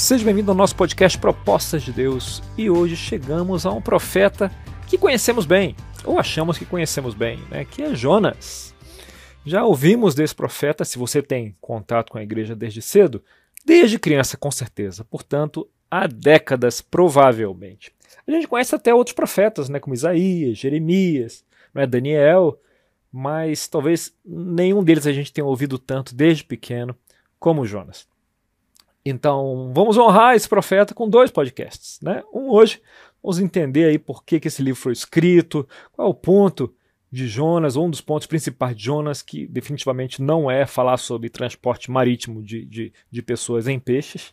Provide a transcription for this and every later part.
Seja bem-vindo ao nosso podcast Propostas de Deus e hoje chegamos a um profeta que conhecemos bem, ou achamos que conhecemos bem, né? que é Jonas. Já ouvimos desse profeta, se você tem contato com a igreja desde cedo, desde criança com certeza, portanto, há décadas provavelmente. A gente conhece até outros profetas, né, como Isaías, Jeremias, né, Daniel, mas talvez nenhum deles a gente tenha ouvido tanto desde pequeno como Jonas. Então, vamos honrar esse profeta com dois podcasts. Né? Um hoje, vamos entender aí por que, que esse livro foi escrito, qual é o ponto de Jonas, um dos pontos principais de Jonas, que definitivamente não é falar sobre transporte marítimo de, de, de pessoas em peixes.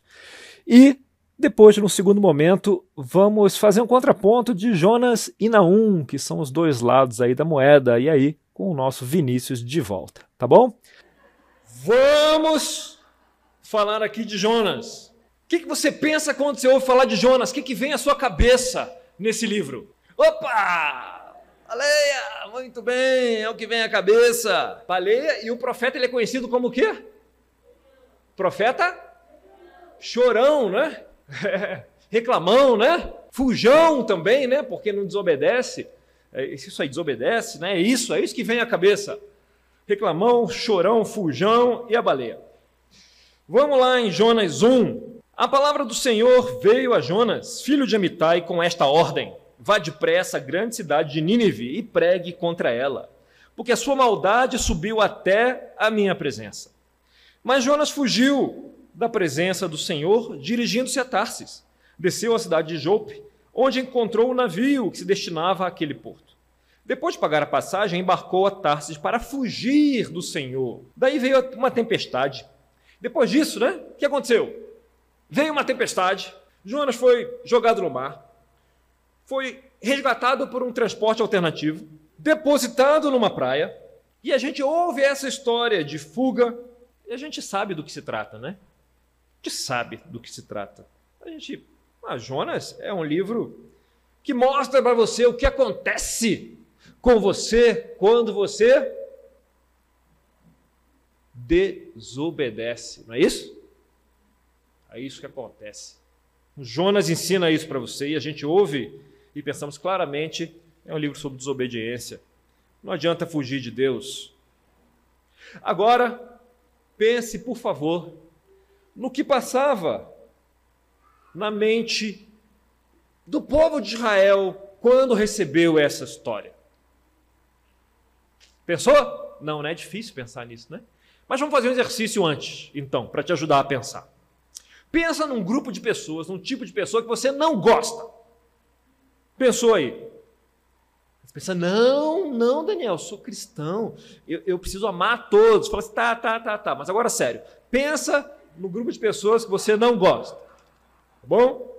E depois, no segundo momento, vamos fazer um contraponto de Jonas e Naum, que são os dois lados aí da moeda, e aí com o nosso Vinícius de volta, tá bom? Vamos falar aqui de Jonas. O que, que você pensa quando você ouve falar de Jonas? O que, que vem à sua cabeça nesse livro? Opa! Baleia! Muito bem, é o que vem à cabeça. Baleia e o profeta ele é conhecido como o quê? Profeta? Chorão, né? Reclamão, né? Fujão também, né? Porque não desobedece. É, isso aí desobedece, né? É isso, é isso que vem à cabeça. Reclamão, chorão, fujão e a baleia. Vamos lá em Jonas 1. A palavra do Senhor veio a Jonas, filho de Amitai, com esta ordem: Vá depressa à grande cidade de Nínive e pregue contra ela, porque a sua maldade subiu até a minha presença. Mas Jonas fugiu da presença do Senhor, dirigindo-se a Tarsis. Desceu à cidade de Jope, onde encontrou o um navio que se destinava àquele porto. Depois de pagar a passagem, embarcou a Tarsis para fugir do Senhor. Daí veio uma tempestade depois disso, né? O que aconteceu? Veio uma tempestade, Jonas foi jogado no mar, foi resgatado por um transporte alternativo, depositado numa praia, e a gente ouve essa história de fuga, e a gente sabe do que se trata, né? A gente sabe do que se trata. A gente. Ah, Jonas é um livro que mostra para você o que acontece com você quando você desobedece. Não é isso? É isso que acontece. Jonas ensina isso para você e a gente ouve e pensamos claramente é um livro sobre desobediência. Não adianta fugir de Deus. Agora, pense, por favor, no que passava na mente do povo de Israel quando recebeu essa história. Pensou? Não, não é difícil pensar nisso, né? Mas vamos fazer um exercício antes, então, para te ajudar a pensar. Pensa num grupo de pessoas, num tipo de pessoa que você não gosta. Pensou aí? Você pensa, não, não, Daniel, sou cristão, eu, eu preciso amar todos. Fala assim, tá, tá, tá, tá. Mas agora, sério, pensa no grupo de pessoas que você não gosta. Tá bom?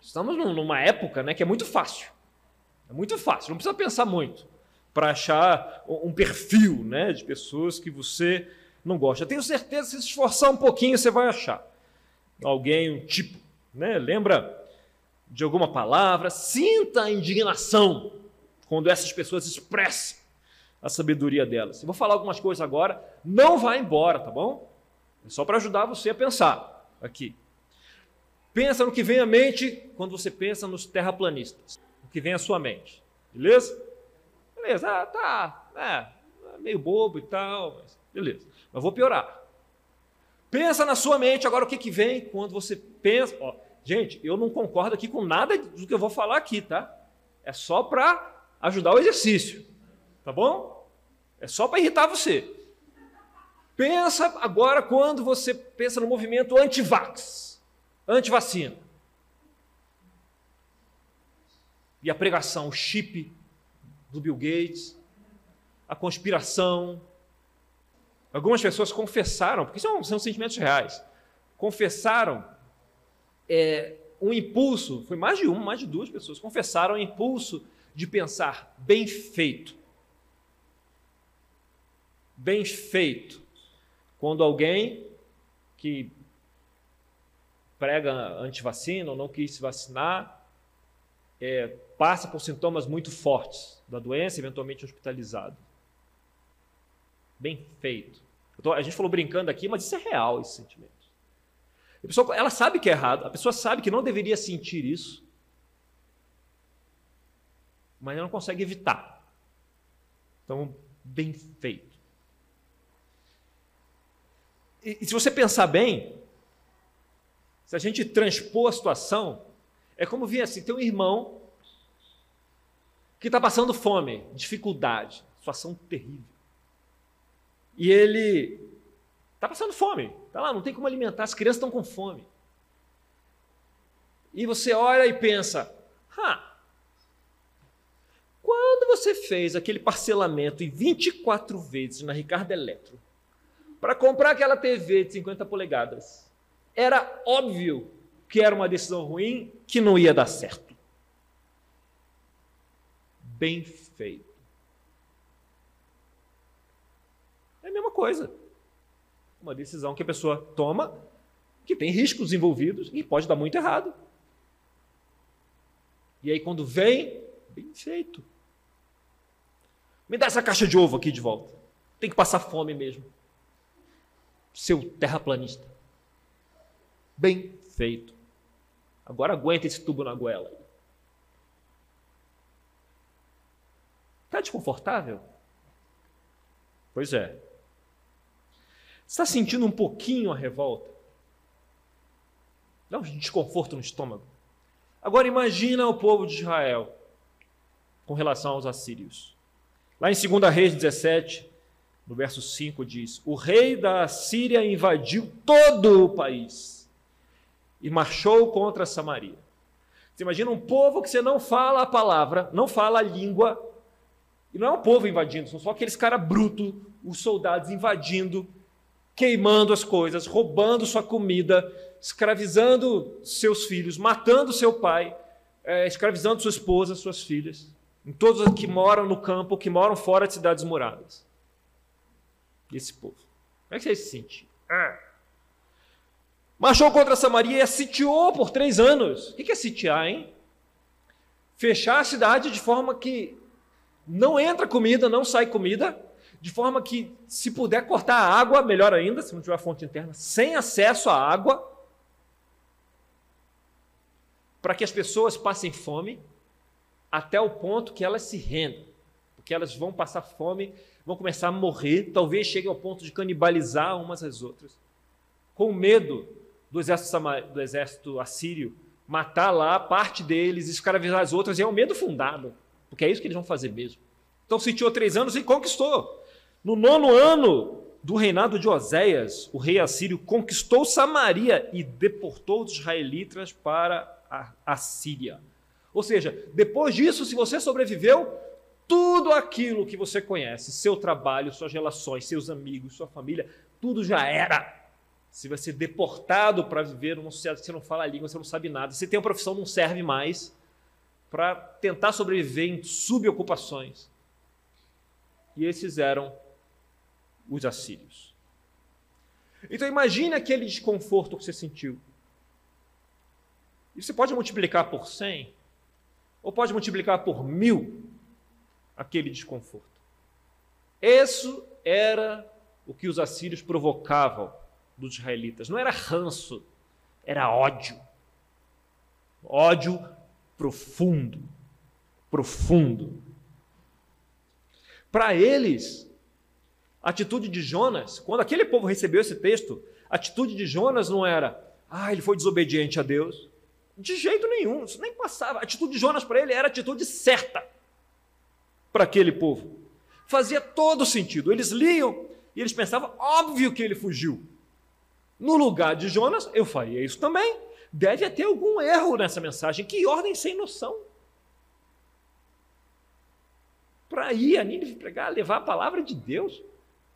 Estamos numa época né, que é muito fácil. É muito fácil, não precisa pensar muito para achar um perfil né, de pessoas que você não gosta. Tenho certeza que se esforçar um pouquinho você vai achar alguém, um tipo. Né? Lembra de alguma palavra? Sinta a indignação quando essas pessoas expressam a sabedoria delas. Eu vou falar algumas coisas agora, não vá embora, tá bom? É só para ajudar você a pensar aqui. Pensa no que vem à mente quando você pensa nos terraplanistas. O que vem à sua mente. Beleza? Beleza, ah, tá, é, meio bobo e tal, mas beleza. Mas vou piorar. Pensa na sua mente agora o que, que vem quando você pensa. Ó, gente, eu não concordo aqui com nada do que eu vou falar aqui, tá? É só para ajudar o exercício, tá bom? É só para irritar você. Pensa agora quando você pensa no movimento anti-vax, anti-vacina. E a pregação, o chip do Bill Gates, a conspiração. Algumas pessoas confessaram, porque são, são sentimentos reais, confessaram é, um impulso, foi mais de uma, mais de duas pessoas, confessaram o impulso de pensar bem feito. Bem feito. Quando alguém que prega antivacina ou não quis se vacinar, é, passa por sintomas muito fortes da doença, eventualmente hospitalizado. Bem feito. Tô, a gente falou brincando aqui, mas isso é real, esse sentimento. A pessoa, ela sabe que é errado, a pessoa sabe que não deveria sentir isso, mas ela não consegue evitar. Então, bem feito. E, e se você pensar bem, se a gente transpor a situação, é como vir assim: tem um irmão que está passando fome, dificuldade, situação terrível. E ele está passando fome, está lá, não tem como alimentar, as crianças estão com fome. E você olha e pensa: quando você fez aquele parcelamento em 24 vezes na Ricardo Eletro, para comprar aquela TV de 50 polegadas, era óbvio que era uma decisão ruim, que não ia dar certo. Bem feito. É a mesma coisa. Uma decisão que a pessoa toma, que tem riscos envolvidos e pode dar muito errado. E aí, quando vem, bem feito. Me dá essa caixa de ovo aqui de volta. Tem que passar fome mesmo seu terraplanista. Bem feito. Agora aguenta esse tubo na goela. Está desconfortável? Pois é. Está sentindo um pouquinho a revolta? Dá um desconforto no estômago. Agora imagina o povo de Israel com relação aos assírios. Lá em 2 Reis 17, no verso 5 diz: O rei da Síria invadiu todo o país e marchou contra Samaria. Você imagina um povo que você não fala a palavra, não fala a língua, e não é um povo invadindo, são só aqueles caras brutos, os soldados invadindo, queimando as coisas, roubando sua comida, escravizando seus filhos, matando seu pai, é, escravizando sua esposa, suas filhas, em todos os que moram no campo, que moram fora de cidades moradas desse povo. Como é que você se sente? Ah. Marchou contra Samaria e sitiou por três anos. O que é sitiar, hein? Fechar a cidade de forma que não entra comida, não sai comida, de forma que, se puder cortar a água, melhor ainda, se não tiver fonte interna, sem acesso à água, para que as pessoas passem fome até o ponto que elas se rendam, porque elas vão passar fome vão começar a morrer, talvez cheguem ao ponto de canibalizar umas às outras, com medo do exército, do exército assírio matar lá parte deles, escravizar as outras, e é um medo fundado, porque é isso que eles vão fazer mesmo. Então sitiou três anos e conquistou. No nono ano do reinado de Oséias, o rei assírio conquistou Samaria e deportou os israelitas para a Síria. Ou seja, depois disso, se você sobreviveu, tudo aquilo que você conhece, seu trabalho, suas relações, seus amigos, sua família, tudo já era. Você vai ser deportado para viver numa sociedade que você não fala a língua, você não sabe nada. Você tem uma profissão, não serve mais para tentar sobreviver em subocupações. E esses eram os assírios. Então imagine aquele desconforto que você sentiu. E você pode multiplicar por 100, ou pode multiplicar por mil, aquele desconforto. Isso era o que os assírios provocavam dos israelitas. Não era ranço, era ódio. Ódio profundo. Profundo. Para eles, a atitude de Jonas, quando aquele povo recebeu esse texto, a atitude de Jonas não era, ah, ele foi desobediente a Deus. De jeito nenhum, isso nem passava. A atitude de Jonas para ele era a atitude certa para aquele povo. Fazia todo sentido. Eles liam e eles pensavam, óbvio que ele fugiu. No lugar de Jonas, eu faria isso também. Deve ter algum erro nessa mensagem. Que ordem sem noção. Para ir a Nínive pregar, levar a palavra de Deus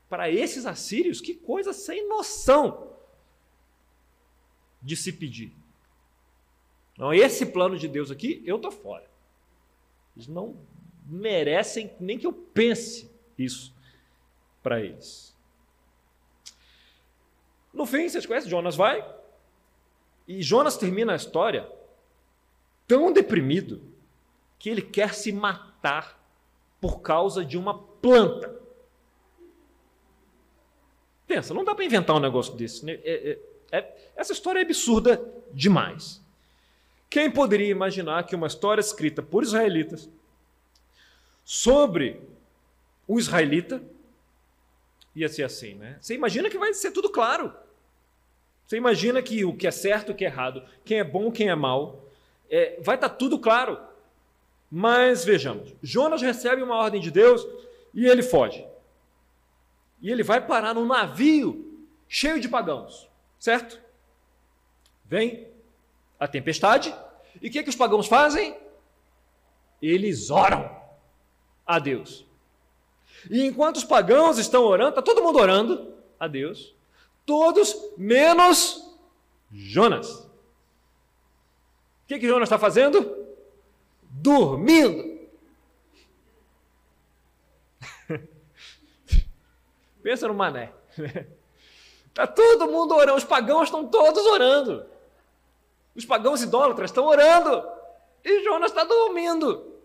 para esses assírios, que coisa sem noção de se pedir. Não, esse plano de Deus aqui, eu estou fora. Eles não merecem nem que eu pense isso para eles. No fim, vocês conhecem, Jonas vai, e Jonas termina a história tão deprimido que ele quer se matar por causa de uma planta. Pensa, não dá para inventar um negócio desse. Né? É, é, É, essa história é absurda demais. Quem poderia imaginar que uma história escrita por israelitas sobre um israelita ia ser assim, né? Você imagina que vai ser tudo claro. Você imagina que o que é certo, o que é errado, quem é bom, quem é mal, é, vai estar tá tudo claro. Mas vejamos, Jonas recebe uma ordem de Deus e ele foge. E ele vai parar num navio cheio de pagãos, certo? Vem a tempestade, e o que, que os pagãos fazem? Eles oram a Deus. E enquanto os pagãos estão orando, está todo mundo orando a Deus, todos menos Jonas. O que, que Jonas está fazendo? Dormindo. Pensa no mané. Está todo mundo orando, os pagãos estão todos orando. Os pagãos idólatras estão orando. E Jonas está dormindo.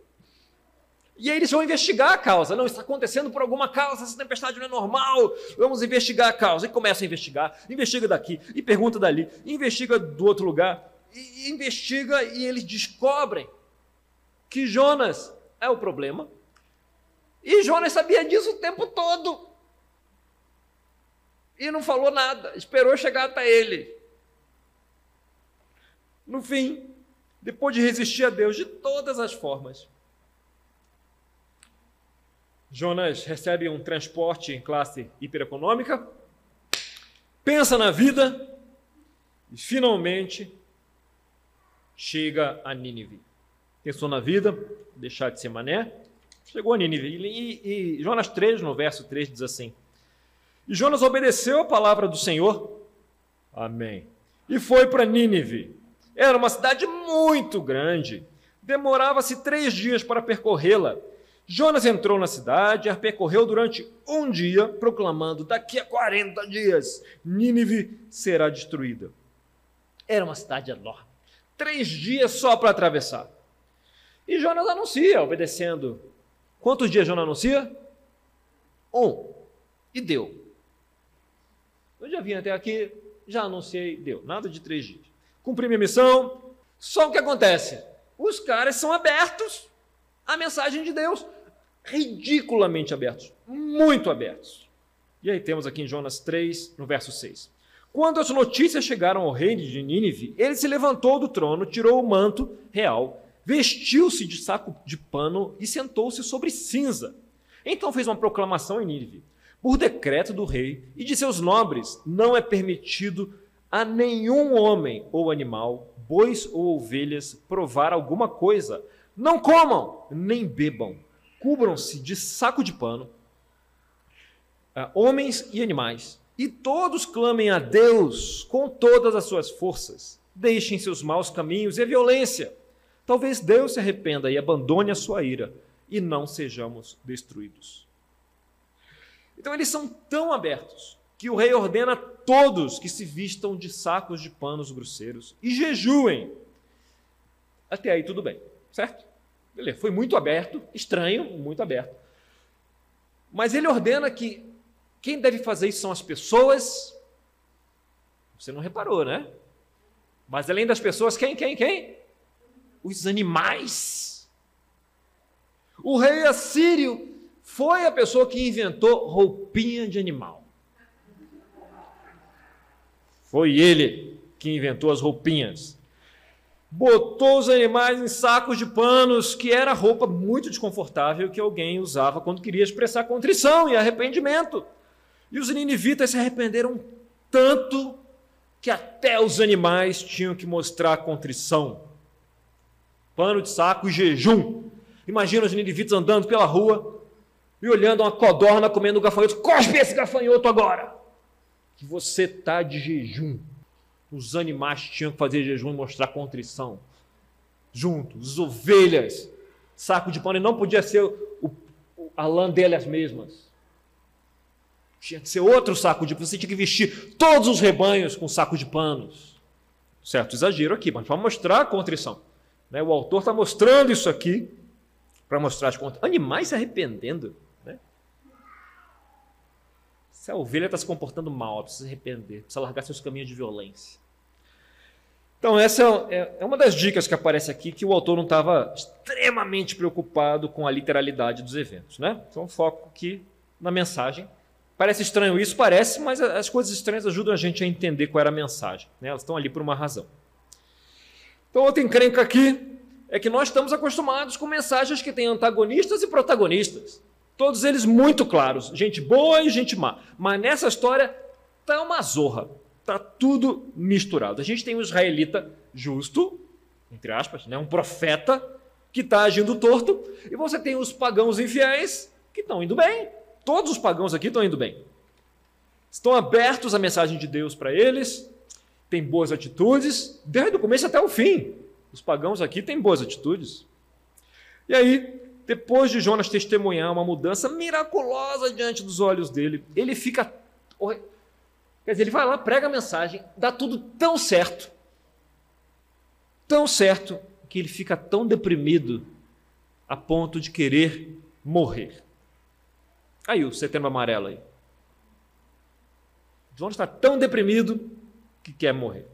E aí eles vão investigar a causa. Não, está acontecendo por alguma causa, essa tempestade não é normal. Vamos investigar a causa. E começa a investigar. Investiga daqui, e pergunta dali, investiga do outro lugar, e investiga e eles descobrem que Jonas é o problema. E Jonas sabia disso o tempo todo. E não falou nada, esperou chegar até ele. No fim, depois de resistir a Deus de todas as formas, Jonas recebe um transporte em classe hipereconômica, pensa na vida e finalmente chega a Nínive. Pensou na vida, deixar de ser mané, chegou a Nínive. E, e, Jonas 3, no verso 3, diz assim: E Jonas obedeceu a palavra do Senhor, amém, e foi para Nínive. Era uma cidade muito grande, demorava-se três dias para percorrê-la Jonas entrou na cidade e a percorreu durante um dia, proclamando: daqui a 40 dias, Nínive será destruída. Era uma cidade enorme. Três dias só para atravessar. E Jonas anuncia, obedecendo. Quantos dias Jonas anuncia? Um. E deu. Eu já vim até aqui, já anunciei, deu. Nada de três dias. Cumpri minha missão. Só o que acontece? Os caras são abertos a mensagem de Deus. Ridiculamente abertos, muito abertos. E aí temos aqui em Jonas 3, no verso 6. Quando as notícias chegaram ao rei de Nínive, ele se levantou do trono, tirou o manto real, vestiu-se de saco de pano e sentou-se sobre cinza. Então fez uma proclamação em Nínive. Por decreto do rei e de seus nobres, não é permitido a nenhum homem ou animal, bois ou ovelhas, provar alguma coisa, não comam, nem bebam. Cubram-se de saco de pano, uh, homens e animais, e todos clamem a Deus com todas as suas forças. Deixem seus maus caminhos e a violência. Talvez Deus se arrependa e abandone a sua ira, e não sejamos destruídos. Então eles são tão abertos que o rei ordena a todos que se vistam de sacos de panos grosseiros e jejuem. Até aí tudo bem. Certo? Beleza, foi muito aberto, estranho, muito aberto. Mas ele ordena que quem deve fazer isso são as pessoas. Você não reparou, né? Mas além das pessoas, quem, quem, quem? Os animais. O rei assírio foi a pessoa que inventou roupinha de animal. Foi ele que inventou as roupinhas botou os animais em sacos de panos, que era roupa muito desconfortável que alguém usava quando queria expressar contrição e arrependimento. E os ninivitas se arrependeram tanto que até os animais tinham que mostrar contrição. Pano de saco e jejum. Imagina os ninivitas andando pela rua e olhando uma codorna comendo um gafanhoto. Cospe esse gafanhoto agora! Que você está de jejum. Os animais tinham que fazer jejum e mostrar contrição. Juntos, as ovelhas, saco de pano, e não podia ser o, a lã delas mesmas. Tinha que ser outro saco de pano. Você tinha que vestir todos os rebanhos com saco de panos. Certo exagero aqui, mas para mostrar a contrição. Né? O autor está mostrando isso aqui para mostrar as contas. Animais se arrependendo. Né? Essa ovelha está se comportando mal, precisa se arrepender, precisa largar seus caminhos de violência. Então, essa é, é uma das dicas que aparece aqui, que o autor não estava extremamente preocupado com a literalidade dos eventos. Né? Então, foco aqui na mensagem. Parece estranho isso? Parece, mas as coisas estranhas ajudam a gente a entender qual era a mensagem. Né? Elas estão ali por uma razão. Então, outra encrenca aqui é que nós estamos acostumados com mensagens que têm antagonistas e protagonistas. Todos eles muito claros, gente boa e gente má. Mas nessa história tá uma zorra. Tá tudo misturado. A gente tem um israelita justo, entre aspas, né, um profeta que está agindo torto, e você tem os pagãos infiéis que estão indo bem. Todos os pagãos aqui estão indo bem. Estão abertos à mensagem de Deus para eles, têm boas atitudes, desde o começo até o fim. Os pagãos aqui têm boas atitudes. E aí, depois de Jonas testemunhar uma mudança miraculosa diante dos olhos dele, ele fica. Quer dizer, ele vai lá, prega a mensagem, dá tudo tão certo, tão certo, que ele fica tão deprimido a ponto de querer morrer. Aí o setembro amarelo aí. Jonas está tão deprimido que quer morrer.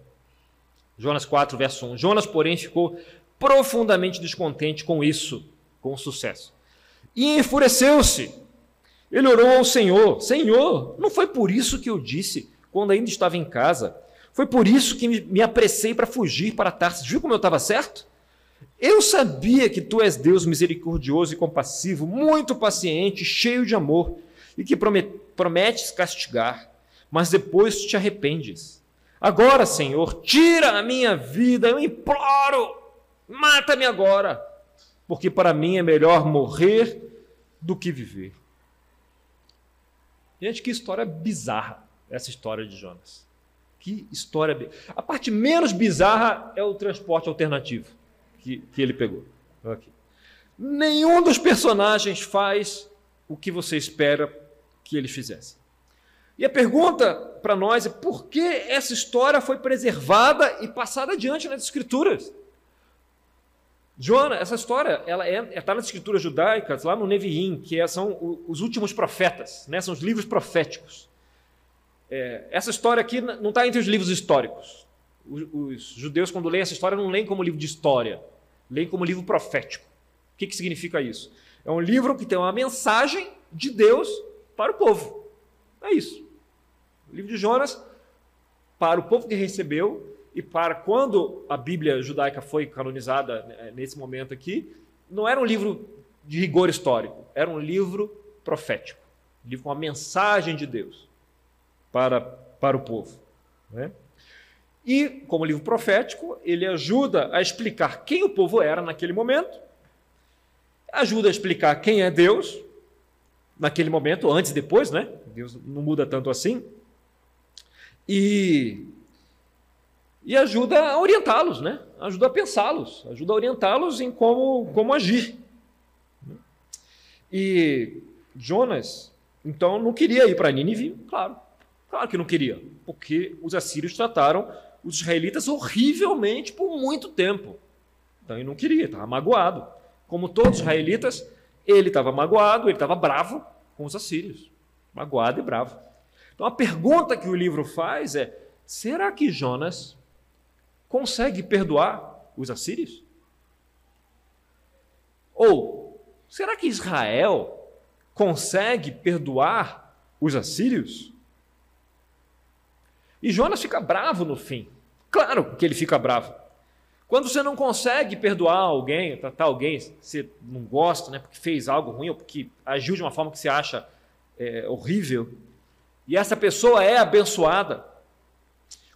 Jonas 4, verso 1. Jonas, porém, ficou profundamente descontente com isso com sucesso. E enfureceu-se. Ele orou ao Senhor: Senhor, não foi por isso que eu disse quando ainda estava em casa? Foi por isso que me apressei para fugir para Tarsis. Viu como eu estava certo? Eu sabia que tu és Deus misericordioso e compassivo, muito paciente, cheio de amor, e que prometes castigar, mas depois te arrependes. Agora, Senhor, tira a minha vida, eu imploro, mata-me agora porque para mim é melhor morrer do que viver. Gente, que história bizarra essa história de Jonas. Que história. A parte menos bizarra é o transporte alternativo que, que ele pegou. Aqui. Nenhum dos personagens faz o que você espera que eles fizessem. E a pergunta para nós é por que essa história foi preservada e passada adiante nas Escrituras? Jonas, essa história, ela está é, é, nas escrituras judaicas, lá no Neviim, que é, são os últimos profetas, né? são os livros proféticos. É, essa história aqui não está entre os livros históricos. Os, os, judeus, quando leem essa história, não leem como livro de história, leem como livro profético. O que, que significa isso? É um livro que tem uma mensagem de Deus para o povo. É isso. O livro de Jonas, para o povo que recebeu, e para quando a Bíblia judaica foi canonizada né, nesse momento aqui, não era um livro de rigor histórico, era um livro profético, um livro com a mensagem de Deus para, para o povo. Né? E, como livro profético, ele ajuda a explicar quem o povo era naquele momento, ajuda a explicar quem é Deus naquele momento, antes e depois, né? Deus não muda tanto assim. E e ajuda a orientá-los, né? ajuda a pensá-los, ajuda a orientá-los em como, como agir. E Jonas, então, não queria ir para Nínive, claro, claro que não queria, porque os assírios trataram os israelitas horrivelmente por muito tempo. Então ele não queria, estava magoado. Como todos os israelitas, ele estava magoado, ele estava bravo com os assírios. Magoado e bravo. Então a pergunta que o livro faz é: será que Jonas consegue perdoar os assírios? Ou será que Israel consegue perdoar os assírios? E Jonas fica bravo no fim. Claro que ele fica bravo. Quando você não consegue perdoar alguém, tratar alguém, você não gosta, né, porque fez algo ruim ou porque agiu de uma forma que você acha é, horrível, e essa pessoa é abençoada,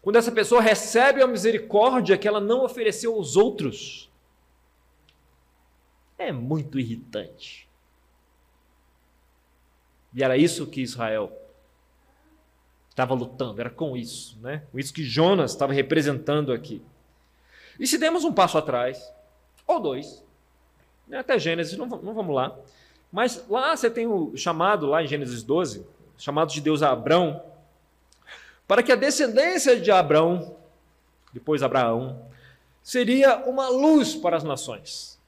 quando essa pessoa recebe a misericórdia que ela não ofereceu aos outros, é muito irritante. E era isso que Israel estava lutando, era com isso, né? Com isso que Jonas estava representando aqui. E se demos um passo atrás, ou dois, né? até Gênesis, não, não vamos lá, mas lá você tem o chamado, lá em Gênesis 12, chamado de Deus a Abrão, para que a descendência de Abraão, depois Abraão, seria uma luz para as nações.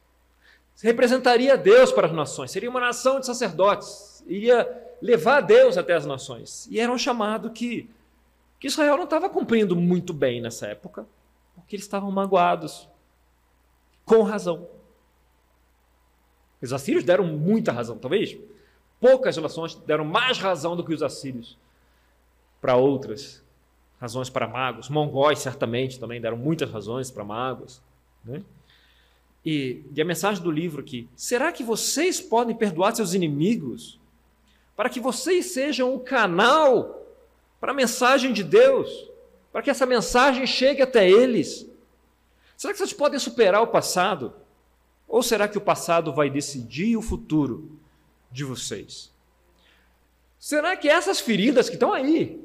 Representaria Deus para as nações, seria uma nação de sacerdotes, iria levar Deus até as nações. E era um chamado que, que Israel não estava cumprindo muito bem nessa época, porque eles estavam magoados, com razão. Os assírios deram muita razão, talvez poucas relações deram mais razão do que os assírios para outras razões para magos. Mongóis, certamente, também deram muitas razões para magos. Né? E, e a mensagem do livro aqui: será que vocês podem perdoar seus inimigos para que vocês sejam o canal para a mensagem de Deus, para que essa mensagem chegue até eles? Será que vocês podem superar o passado? Ou será que o passado vai decidir o futuro de vocês? Será que essas feridas que estão aí,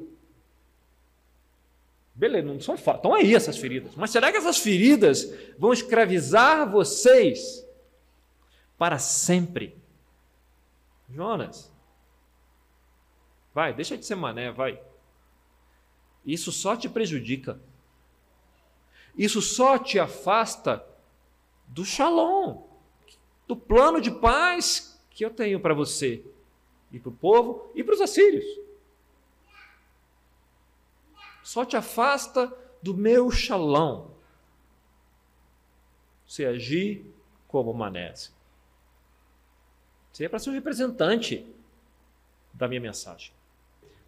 beleza, não são estão aí essas feridas, mas será que essas feridas vão escravizar vocês para sempre? Jonas, vai, deixa de ser mané, vai. Isso só te prejudica. Isso só te afasta do shalom, do plano de paz que eu tenho para você e para o povo e para os assírios. Só te afasta do meu shalom. Você agir como manese. Você é para ser um representante da minha mensagem.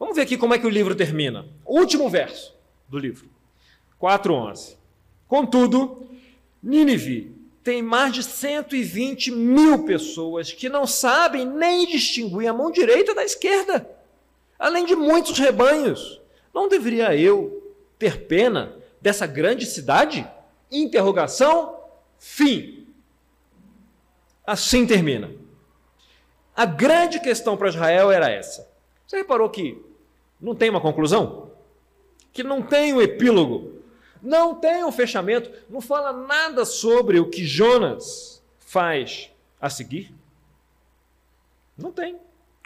Vamos ver aqui como é que o livro termina. último verso do livro, 4.11. Contudo, Nínive tem mais de 120 mil pessoas que não sabem nem distinguir a mão direita da esquerda, além de muitos rebanhos. Não deveria eu ter pena dessa grande cidade? Interrogação, fim. Assim termina. A grande questão para Israel era essa. Você reparou que não tem uma conclusão? Que não tem um epílogo? Não tem um fechamento, não fala nada sobre o que Jonas faz a seguir. Não tem.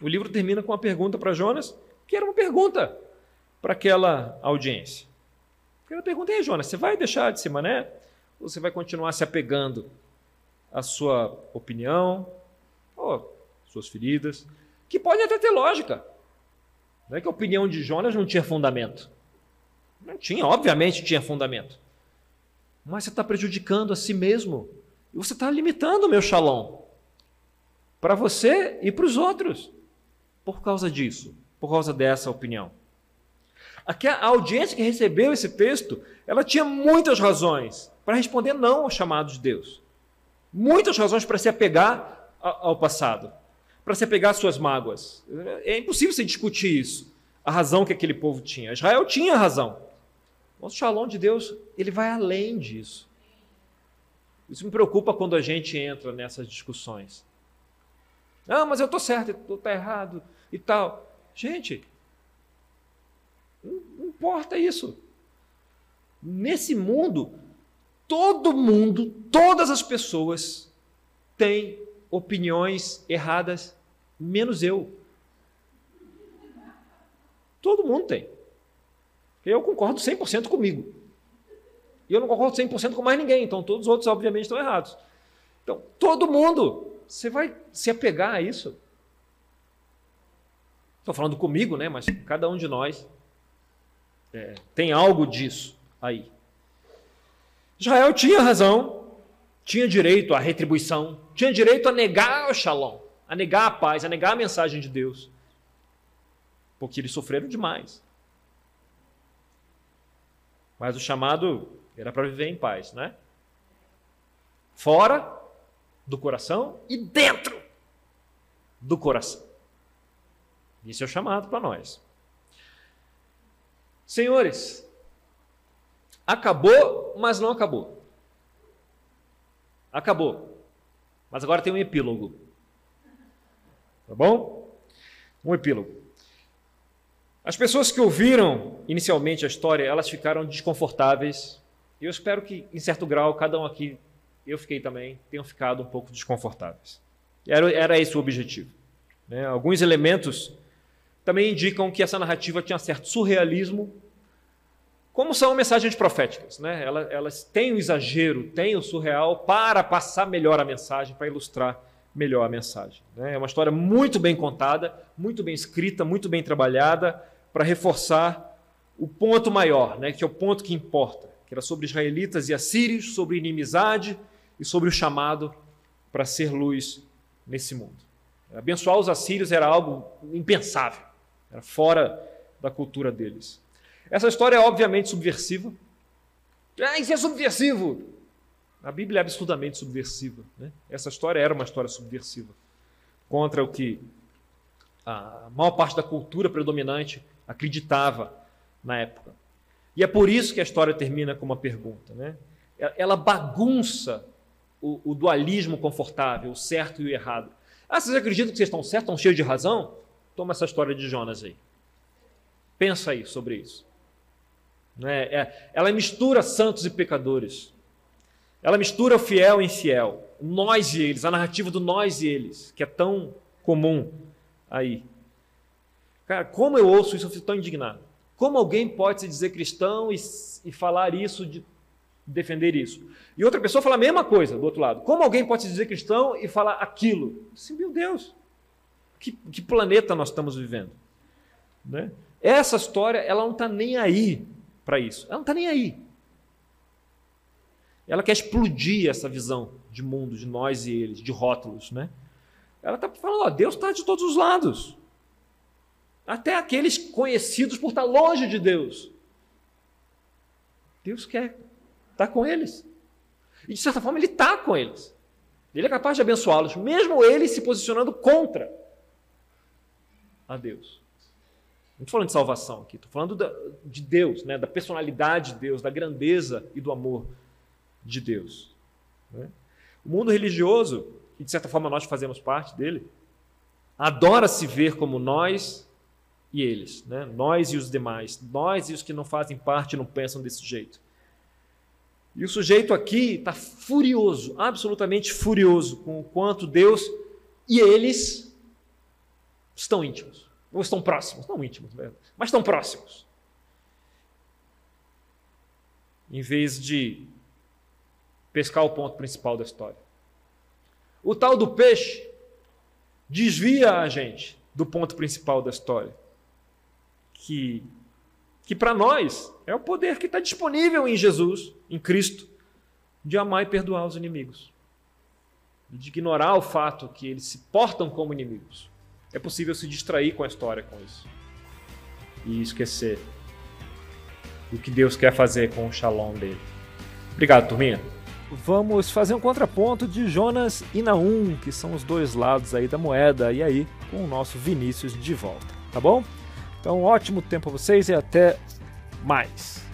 O livro termina com uma pergunta para Jonas, que era uma pergunta para aquela audiência. Aquela pergunta é: Jonas, você vai deixar de ser mané? Ou você vai continuar se apegando à sua opinião, ou suas feridas, que pode até ter lógica. Não é que a opinião de Jonas não tinha fundamento. Não tinha, obviamente tinha fundamento. Mas você está prejudicando a si mesmo. E você está limitando o meu shalom. Para você e para os outros. Por causa disso. Por causa dessa opinião. Aqui a audiência que recebeu esse texto, ela tinha muitas razões para responder não ao chamado de Deus. Muitas razões para se apegar ao passado, para se apegar às suas mágoas. É impossível você discutir isso, a razão que aquele povo tinha. Israel tinha razão. O shalom de Deus, ele vai além disso. Isso me preocupa quando a gente entra nessas discussões. Ah, mas eu estou certo, eu estou errado e tal. Gente, não importa isso. Nesse mundo, todo mundo, todas as pessoas têm opiniões erradas, menos eu. Todo mundo tem. Eu concordo 100% comigo. E eu não concordo 100% com mais ninguém, então todos os outros, obviamente, estão errados. Então, todo mundo, você vai se apegar a isso? Estou falando comigo, né? Mas cada um de nós é, tem algo disso aí. Israel tinha razão, tinha direito à retribuição, tinha direito a negar o shalom, a negar a paz, a negar a mensagem de Deus. Porque eles sofreram demais. Mas o chamado era para viver em paz, né? Fora do coração e dentro do coração. Isso é o chamado para nós. Senhores, acabou, mas não acabou. Acabou. Mas agora tem um epílogo. Tá bom? Um epílogo. As pessoas que ouviram inicialmente a história, elas ficaram desconfortáveis. E eu espero que, em certo grau, cada um aqui, eu fiquei também, tenham ficado um pouco desconfortáveis. Era, era esse o objetivo. Né? Alguns elementos também indicam que essa narrativa tinha certo surrealismo, como são mensagens proféticas. Né? Elas, elas têm o exagero, têm o surreal para passar melhor a mensagem, para ilustrar melhor a mensagem. Né? É uma história muito bem contada, muito bem escrita, muito bem trabalhada, para reforçar o ponto maior, né, que é o ponto que importa, que era sobre israelitas e assírios, sobre inimizade e sobre o chamado para ser luz nesse mundo. Abençoar os assírios era algo impensável, era fora da cultura deles. Essa história é obviamente subversiva. Ah, isso é subversivo! A Bíblia é absurdamente subversiva. Né? Essa história era uma história subversiva contra o que a maior parte da cultura predominante acreditava na época. E é por isso que a história termina com uma pergunta. Né? Ela bagunça o, o dualismo confortável, o certo e o errado. Ah, vocês acreditam que vocês estão certos, estão cheios de razão? Toma essa história de Jonas aí. Pensa aí sobre isso. Né? É, ela mistura santos e pecadores. Ela mistura o fiel e infiel, nós e eles, a narrativa do nós e eles, que é tão comum aí. Cara, como eu ouço isso, eu fico tão indignado. Como alguém pode se dizer cristão e, e falar isso, de defender isso? E outra pessoa fala a mesma coisa do outro lado. Como alguém pode se dizer cristão e falar aquilo? Assim, meu Deus, que, que planeta nós estamos vivendo? Né? Essa história, ela não está nem aí para isso. Ela não está nem aí. Ela quer explodir essa visão de mundo, de nós e eles, de rótulos, né? Ela está falando, ó, Deus está de todos os lados. Até aqueles conhecidos por estar longe de Deus. Deus quer estar tá com eles. E de certa forma ele está com eles. Ele é capaz de abençoá-los, mesmo eles se posicionando contra a Deus. Não estou falando de salvação aqui, estou falando da, de Deus, né, da personalidade de Deus, da grandeza e do amor de Deus. Né? O mundo religioso, que de certa forma nós fazemos parte dele, adora se ver como nós e eles, né? nós e os demais, nós e os que não fazem parte não pensam desse jeito. E o sujeito aqui está furioso, absolutamente furioso com o quanto Deus e eles estão íntimos, ou estão próximos, não íntimos, mas estão próximos. Em vez de pescar o ponto principal da história. O tal do peixe desvia a gente do ponto principal da história, que, que para nós é o poder que está disponível em Jesus, em Cristo, de amar e perdoar os inimigos, de ignorar o fato que eles se portam como inimigos. É possível se distrair com a história com isso e esquecer o que Deus quer fazer com o shalom dele. Obrigado, turminha vamos fazer um contraponto de Jonas e Naum, que são os dois lados aí da moeda, e aí com o nosso Vinícius de volta, tá bom? Então, ótimo tempo a vocês e até mais.